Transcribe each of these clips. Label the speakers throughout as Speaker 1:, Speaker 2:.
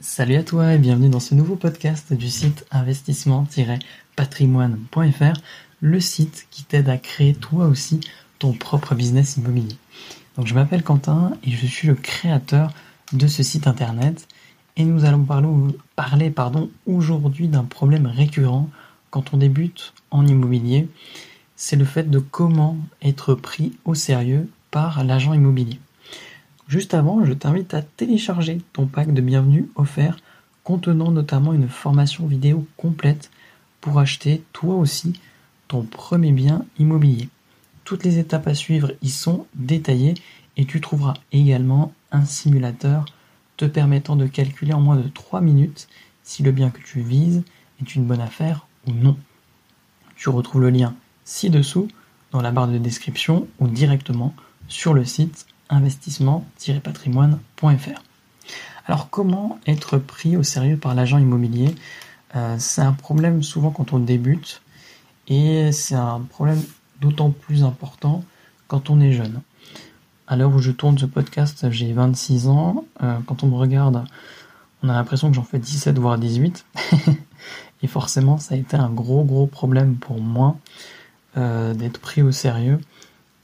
Speaker 1: Salut à toi et bienvenue dans ce nouveau podcast du site investissement-patrimoine.fr, le site qui t'aide à créer toi aussi ton propre business immobilier. Donc je m'appelle Quentin et je suis le créateur de ce site internet et nous allons parler, aujourd'hui d'un problème récurrent quand on débute en immobilier, c'est le fait de comment être pris au sérieux par l'agent immobilier. Juste avant, je t'invite à télécharger ton pack de bienvenue offert contenant notamment une formation vidéo complète pour acheter toi aussi ton premier bien immobilier. Toutes les étapes à suivre y sont détaillées et tu trouveras également un simulateur te permettant de calculer en moins de 3 minutes si le bien que tu vises est une bonne affaire ou non. Tu retrouves le lien ci-dessous dans la barre de description ou directement sur le site investissement-patrimoine.fr. Alors comment être pris au sérieux par l'agent immobilier? Euh, C'est un problème souvent quand on débute et c'est un problème d'autant plus important quand on est jeune. À l'heure où je tourne ce podcast, j'ai 26 ans. Euh, quand on me regarde, on a l'impression que j'en fais 17 voire 18. et forcément, ça a été un gros gros problème pour moi euh, d'être pris au sérieux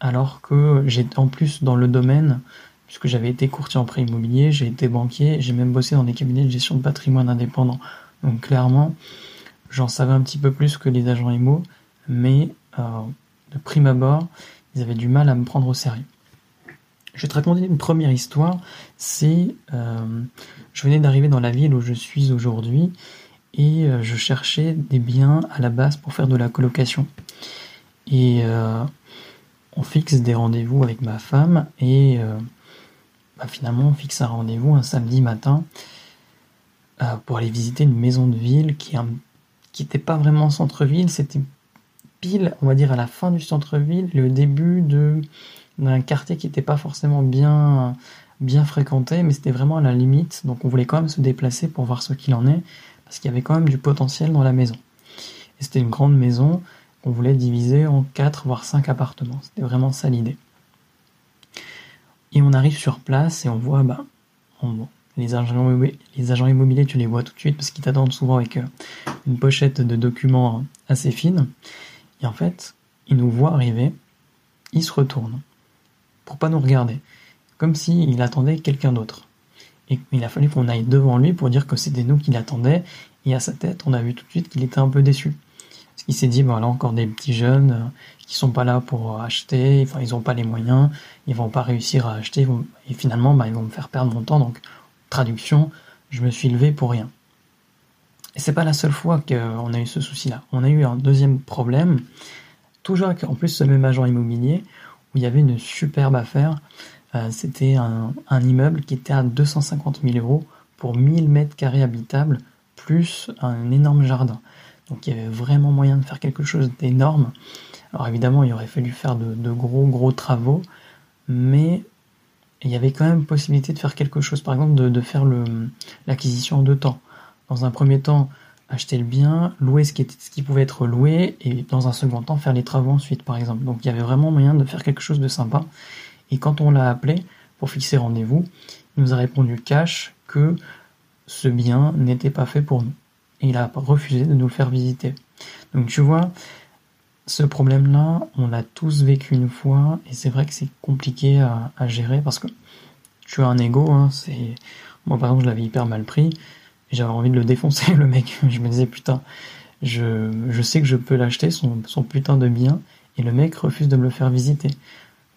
Speaker 1: alors que j'étais en plus dans le domaine, puisque j'avais été courtier en prêt immobilier, j'ai été banquier, j'ai même bossé dans des cabinets de gestion de patrimoine indépendant. Donc clairement, j'en savais un petit peu plus que les agents IMO, mais euh, de prime abord, ils avaient du mal à me prendre au sérieux. Je vais te raconter une première histoire. C'est, euh, je venais d'arriver dans la ville où je suis aujourd'hui et euh, je cherchais des biens à la base pour faire de la colocation. Et on fixe des rendez-vous avec ma femme et euh, bah, finalement on fixe un rendez-vous un samedi matin euh, pour aller visiter une maison de ville qui n'était pas vraiment centre-ville, c'était pile, on va dire, à la fin du centre-ville, le début de d'un quartier qui n'était pas forcément bien, bien fréquenté, mais c'était vraiment à la limite, donc on voulait quand même se déplacer pour voir ce qu'il en est, parce qu'il y avait quand même du potentiel dans la maison. Et c'était une grande maison, on voulait diviser en 4 voire 5 appartements. C'était vraiment ça l'idée. Et on arrive sur place et on voit, bah, les, agents immobiliers, tu les vois tout de suite parce qu'ils t'attendent souvent avec euh, une pochette de documents assez fine. Et en fait, ils nous voient arriver, ils se retournent pour pas nous regarder, comme s'il attendait quelqu'un d'autre. Et il a fallu qu'on aille devant lui pour dire que c'était nous qui l'attendaient. Et à sa tête, on a vu tout de suite qu'il était un peu déçu. Qu'il s'est dit, voilà, encore des petits jeunes euh, qui sont pas là pour acheter, enfin, ils ont pas les moyens, ils vont pas réussir à acheter, et finalement, bah, ils vont me faire perdre mon temps. Donc, traduction, je me suis levé pour rien. Et c'est pas la seule fois qu'on a eu ce souci-là. On a eu un deuxième problème, toujours avec en plus ce même agent immobilier, où il y avait une superbe affaire. Euh, c'était un, un, immeuble qui était à 250 000 euros pour 1000 mètres carrés habitables, plus un énorme jardin. Donc il y avait vraiment moyen de faire quelque chose d'énorme. Alors évidemment, il aurait fallu faire de, gros gros travaux, mais il y avait quand même possibilité de faire quelque chose, par exemple de, faire l'acquisition en deux temps. Dans un premier temps, acheter le bien, louer ce qui, pouvait être loué, et dans un second temps, faire les travaux ensuite, par exemple. Donc il y avait vraiment moyen de faire quelque chose de sympa. Et quand on l'a appelé pour fixer rendez-vous, il nous a répondu cash que ce bien n'était pas fait pour nous il a refusé de nous faire visiter. Donc tu vois, ce problème-là, on l'a tous vécu une fois, et c'est vrai que c'est compliqué à, gérer parce que tu as un ego, hein, c'est... Moi par exemple je l'avais hyper mal pris, j'avais envie de le défoncer le mec. Je me disais putain, je, sais que je peux l'acheter, son, son putain de bien, et le mec refuse de me le faire visiter.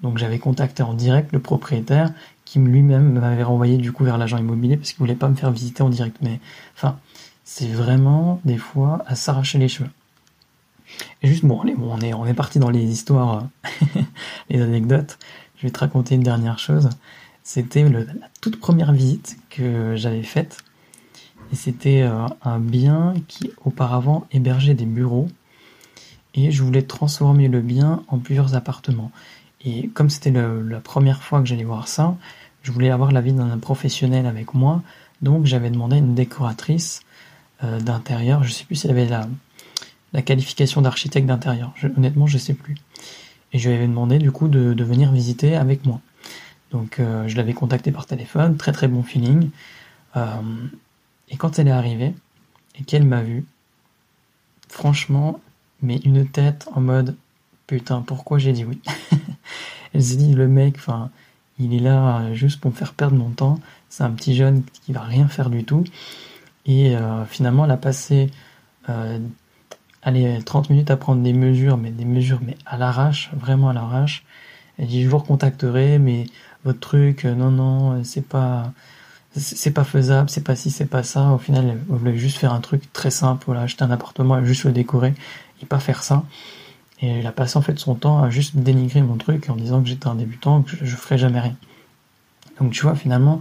Speaker 1: Donc j'avais contacté en direct le propriétaire qui lui-même m'avait renvoyé du coup vers l'agent immobilier parce qu'il voulait pas me faire visiter en direct. Mais enfin, c'est vraiment des fois à s'arracher les cheveux. Et juste, bon, allez, bon, on est, parti dans les histoires, les anecdotes. Je vais te raconter une dernière chose. C'était la toute première visite que j'avais faite. Et c'était euh, un bien qui auparavant hébergeait des bureaux. Et je voulais transformer le bien en plusieurs appartements. Et comme c'était la première fois que j'allais voir ça, je voulais avoir l'avis d'un professionnel avec moi. Donc j'avais demandé à une décoratrice d'intérieur. Je sais plus s'il avait la, la qualification d'architecte d'intérieur. honnêtement, je sais plus. Et je lui avais demandé du coup de, de venir visiter avec moi. Donc euh, je l'avais contacté par téléphone, très très bon feeling. Euh, Et quand elle est arrivée et qu'elle m'a vu, franchement, mais une tête en mode putain, pourquoi j'ai dit oui? Elle s'est dit, le mec, enfin, il est là euh, juste pour me faire perdre mon temps. C'est un petit jeune qui va rien faire du tout. Et euh, finalement, elle a passé euh, allez, 30 minutes à prendre des mesures, mais des mesures mais à l'arrache, vraiment à l'arrache. Elle dit, je vous recontacterai, mais votre truc, non, non, c'est pas c'est pas faisable, c'est pas ci, c'est pas ça. Au final, elle voulait juste faire un truc très simple, acheter un appartement, juste le décorer, et pas faire ça. Et elle a passé en fait son temps à juste dénigrer mon truc en disant que j'étais un débutant, que je, je ferais jamais rien. Donc tu vois, finalement,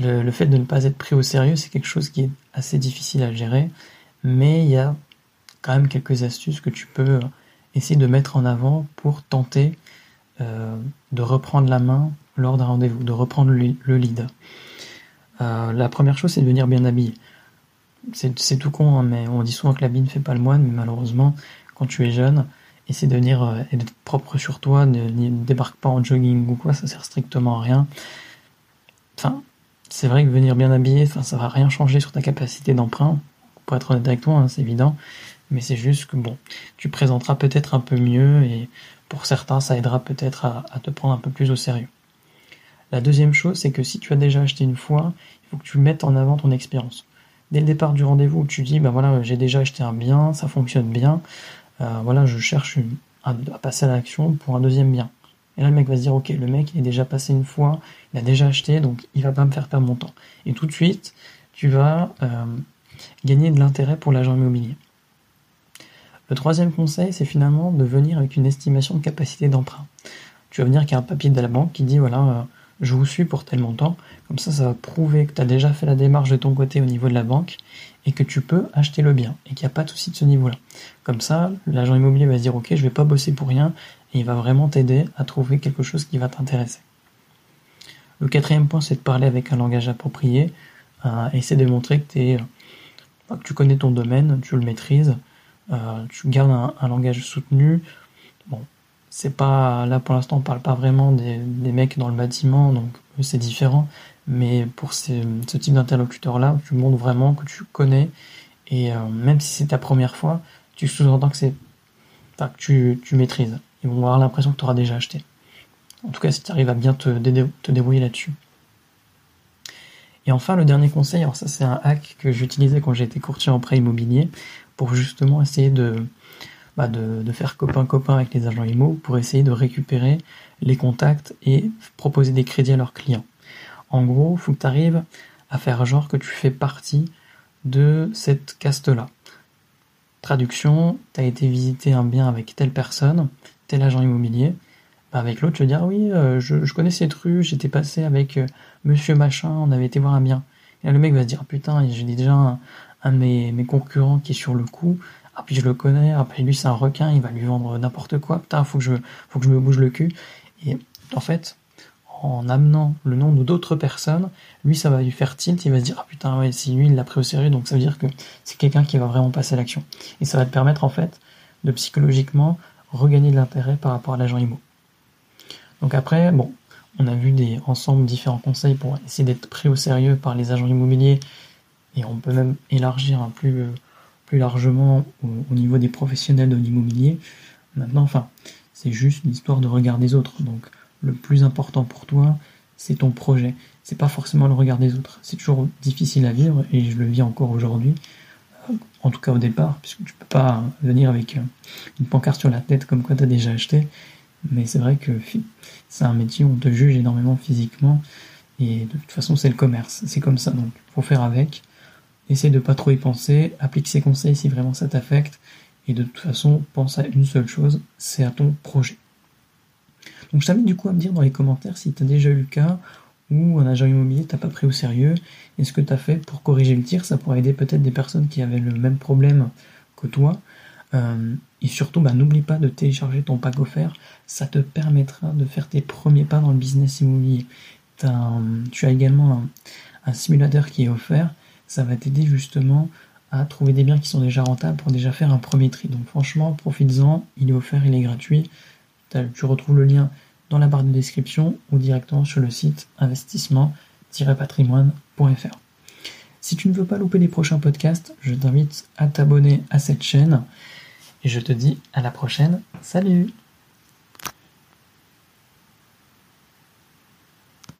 Speaker 1: le, fait de ne pas être pris au sérieux, c'est quelque chose qui est assez difficile à gérer, mais il y a quand même quelques astuces que tu peux essayer de mettre en avant pour tenter euh, de reprendre la main lors d'un rendez-vous, de reprendre le, lead. Euh, la première chose, c'est de venir bien habillé. C'est tout con, hein, mais on dit souvent que l'habit ne fait pas le moine, mais malheureusement, quand tu es jeune, essaie de venir euh, et d'être propre sur toi, ne, débarque pas en jogging ou quoi, ça sert strictement à rien. Enfin, c'est vrai que venir bien habillé, ça va rien changer sur ta capacité d'emprunt. Pour être honnête avec toi, hein, c'est évident. Mais c'est juste que bon, tu présenteras peut-être un peu mieux et pour certains, ça aidera peut-être à, te prendre un peu plus au sérieux. La deuxième chose, c'est que si tu as déjà acheté une fois, il faut que tu mettes en avant ton expérience. Dès le départ du rendez-vous, tu dis, ben voilà, j'ai déjà acheté un bien, ça fonctionne bien, euh, voilà, je cherche à, passer à l'action pour un deuxième bien. Et là, le mec va se dire, ok, le mec, il est déjà passé une fois, il a déjà acheté, donc il va pas me faire perdre mon temps. Et tout de suite, tu vas euh, gagner de l'intérêt pour l'agent immobilier. Le troisième conseil, c'est finalement de venir avec une estimation de capacité d'emprunt. Tu vas venir avec un papier de la banque qui dit, voilà, euh, je vous suis pour tel montant. Comme ça, ça va prouver que tu as déjà fait la démarche de ton côté au niveau de la banque et que tu peux acheter le bien et qu'il n'y a pas de souci de ce niveau-là. Comme ça, l'agent immobilier va se dire ok, je vais pas bosser pour rien et il va vraiment t'aider à trouver quelque chose qui va t'intéresser. Le quatrième point, c'est de parler avec un langage approprié, euh, de montrer euh, que tu connais ton domaine, tu le maîtrises, euh, tu gardes un, langage soutenu. Bon, c'est pas là pour l'instant, on parle pas vraiment des, mecs dans le bâtiment, donc c'est différent. Mais pour ce type d'interlocuteur-là, tu montres vraiment que tu connais, et euh, même si c'est ta première fois, tu sous-entends que c'est que tu, maîtrises. Ils vont avoir l'impression que tu auras déjà acheté. En tout cas, si tu arrives à bien te, débrouiller là-dessus. Et enfin, le dernier conseil, alors ça c'est un hack que j'utilisais quand j'étais courtier en prêt immobilier, pour justement essayer de, bah faire copain-copain avec les agents IMO, pour essayer de récupérer les contacts et proposer des crédits à leurs clients. En gros, il faut que tu arrives à faire genre que tu fais partie de cette caste-là. Traduction, tu as été visiter un bien avec telle personne, tel agent immobilier. Bah, avec l'autre, tu veux dire, oui, euh, je, connais cette rue, j'étais passé avec euh, monsieur machin, on avait été voir un bien. Et le mec va se dire, putain, j'ai déjà un, de mes, concurrents qui est sur le coup. Ah, puis je le connais, après lui, c'est un requin, il va lui vendre n'importe quoi. Putain, faut que je, faut que je me bouge le cul. Et en fait, en amenant le nom d'autres personnes, lui ça va lui faire tilt, il va se dire ah putain ouais si lui il l'a pris au sérieux donc ça veut dire que c'est quelqu'un qui va vraiment passer à l'action. Et ça va te permettre en fait de psychologiquement regagner de l'intérêt par rapport à l'agent IMO. Donc après, bon, on a vu des ensemble différents conseils pour essayer d'être pris au sérieux par les agents immobiliers et on peut même élargir plus, plus largement au, au niveau des professionnels de l'immobilier. Maintenant, enfin, c'est juste l'histoire de regard des autres. Donc le plus important pour toi, c'est ton projet. C'est pas forcément le regard des autres. C'est toujours difficile à vivre et je le vis encore aujourd'hui. En tout cas au départ, puisque tu peux pas venir avec euh, une pancarte sur la tête comme quoi tu déjà acheté. Mais c'est vrai que c'est un métier où on te juge énormément physiquement et de toute façon c'est le commerce. C'est comme ça donc faut faire avec. Essaye de pas trop y penser, applique ces conseils si vraiment ça t'affecte et de toute façon pense à une seule chose, c'est à ton projet. Donc je t'invite du coup à me dire dans les commentaires si tu as déjà eu le cas où un agent immobilier t'a pas pris au sérieux et ce que tu as fait pour corriger le tir. Ça pourrait aider peut-être des personnes qui avaient le même problème que toi. Euh, et surtout, bah, n'oublie pas de télécharger ton pack offert. Ça te permettra de faire tes premiers pas dans le business immobilier. tu as également un, simulateur qui est offert. Ça va t'aider justement à trouver des biens qui sont déjà rentables pour déjà faire un premier tri. Donc franchement, profites-en. Il est offert, il est gratuit. Tu retrouves le lien dans la barre de description ou directement sur le site investissement-patrimoine.fr. Si tu ne veux pas louper les prochains podcasts, je t'invite à t'abonner à cette chaîne et je te dis à la prochaine. Salut